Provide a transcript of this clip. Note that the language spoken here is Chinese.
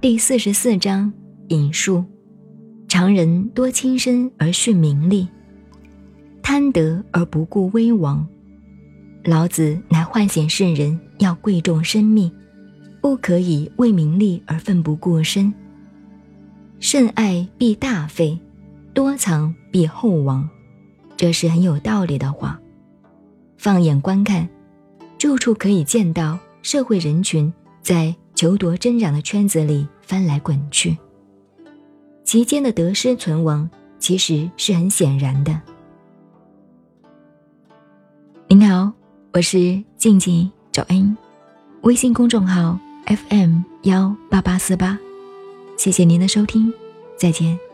第四十四章引述：常人多轻身而殉名利，贪得而不顾危亡。老子乃唤醒圣人要贵重生命，不可以为名利而奋不顾身。甚爱必大费，多藏必厚亡。这是很有道理的话。放眼观看，处处可以见到社会人群在求夺增长的圈子里翻来滚去，其间的得失存亡其实是很显然的。您好，我是静静找恩，微信公众号 FM 幺八八四八，谢谢您的收听，再见。